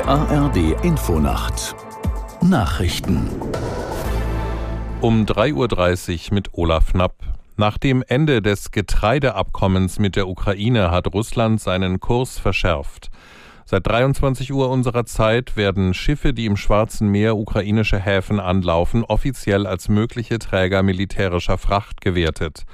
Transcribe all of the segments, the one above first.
Die ARD Infonacht Nachrichten um 3.30 Uhr mit Olaf Knapp. Nach dem Ende des Getreideabkommens mit der Ukraine hat Russland seinen Kurs verschärft. Seit 23 Uhr unserer Zeit werden Schiffe, die im Schwarzen Meer ukrainische Häfen anlaufen, offiziell als mögliche Träger militärischer Fracht gewertet.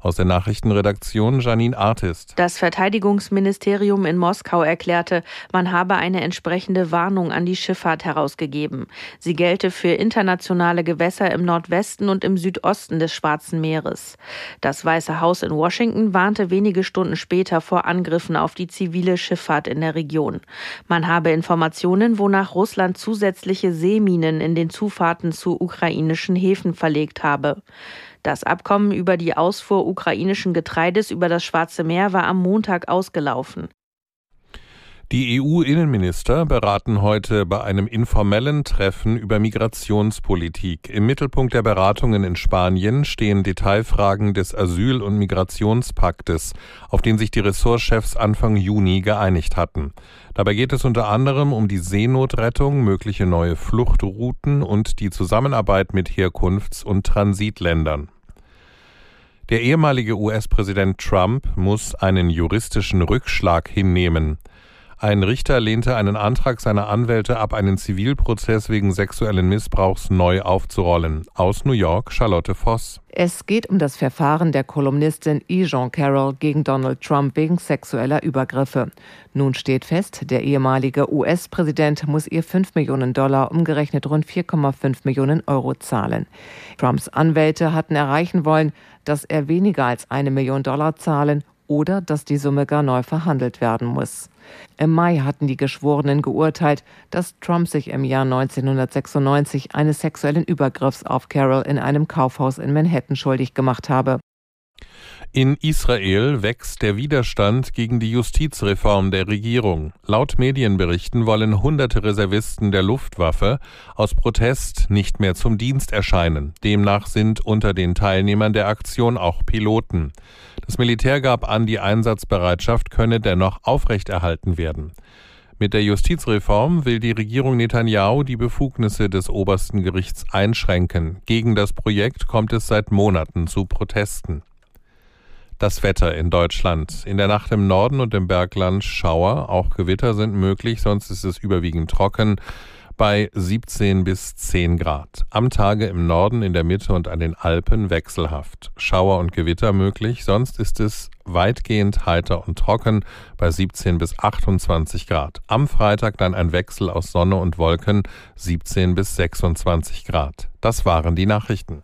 Aus der Nachrichtenredaktion Janine Artist. Das Verteidigungsministerium in Moskau erklärte, man habe eine entsprechende Warnung an die Schifffahrt herausgegeben. Sie gelte für internationale Gewässer im Nordwesten und im Südosten des Schwarzen Meeres. Das Weiße Haus in Washington warnte wenige Stunden später vor Angriffen auf die zivile Schifffahrt in der Region. Man habe Informationen, wonach Russland zusätzliche Seeminen in den Zufahrten zu ukrainischen Häfen verlegt habe. Das Abkommen über die Ausfuhr ukrainischen Getreides über das Schwarze Meer war am Montag ausgelaufen. Die EU-Innenminister beraten heute bei einem informellen Treffen über Migrationspolitik. Im Mittelpunkt der Beratungen in Spanien stehen Detailfragen des Asyl- und Migrationspaktes, auf den sich die Ressortchefs Anfang Juni geeinigt hatten. Dabei geht es unter anderem um die Seenotrettung, mögliche neue Fluchtrouten und die Zusammenarbeit mit Herkunfts- und Transitländern. Der ehemalige US-Präsident Trump muss einen juristischen Rückschlag hinnehmen. Ein Richter lehnte einen Antrag seiner Anwälte ab, einen Zivilprozess wegen sexuellen Missbrauchs neu aufzurollen. Aus New York Charlotte Voss. Es geht um das Verfahren der Kolumnistin E. Jean Carroll gegen Donald Trump wegen sexueller Übergriffe. Nun steht fest, der ehemalige US-Präsident muss ihr 5 Millionen Dollar, umgerechnet rund 4,5 Millionen Euro zahlen. Trumps Anwälte hatten erreichen wollen, dass er weniger als eine Million Dollar zahlen oder dass die Summe gar neu verhandelt werden muss. Im Mai hatten die Geschworenen geurteilt, dass Trump sich im Jahr 1996 eines sexuellen Übergriffs auf Carol in einem Kaufhaus in Manhattan schuldig gemacht habe. In Israel wächst der Widerstand gegen die Justizreform der Regierung. Laut Medienberichten wollen hunderte Reservisten der Luftwaffe aus Protest nicht mehr zum Dienst erscheinen. Demnach sind unter den Teilnehmern der Aktion auch Piloten. Das Militär gab an, die Einsatzbereitschaft könne dennoch aufrechterhalten werden. Mit der Justizreform will die Regierung Netanyahu die Befugnisse des obersten Gerichts einschränken. Gegen das Projekt kommt es seit Monaten zu Protesten. Das Wetter in Deutschland. In der Nacht im Norden und im Bergland Schauer, auch Gewitter sind möglich, sonst ist es überwiegend trocken bei 17 bis 10 Grad. Am Tage im Norden, in der Mitte und an den Alpen wechselhaft. Schauer und Gewitter möglich, sonst ist es weitgehend heiter und trocken bei 17 bis 28 Grad. Am Freitag dann ein Wechsel aus Sonne und Wolken 17 bis 26 Grad. Das waren die Nachrichten.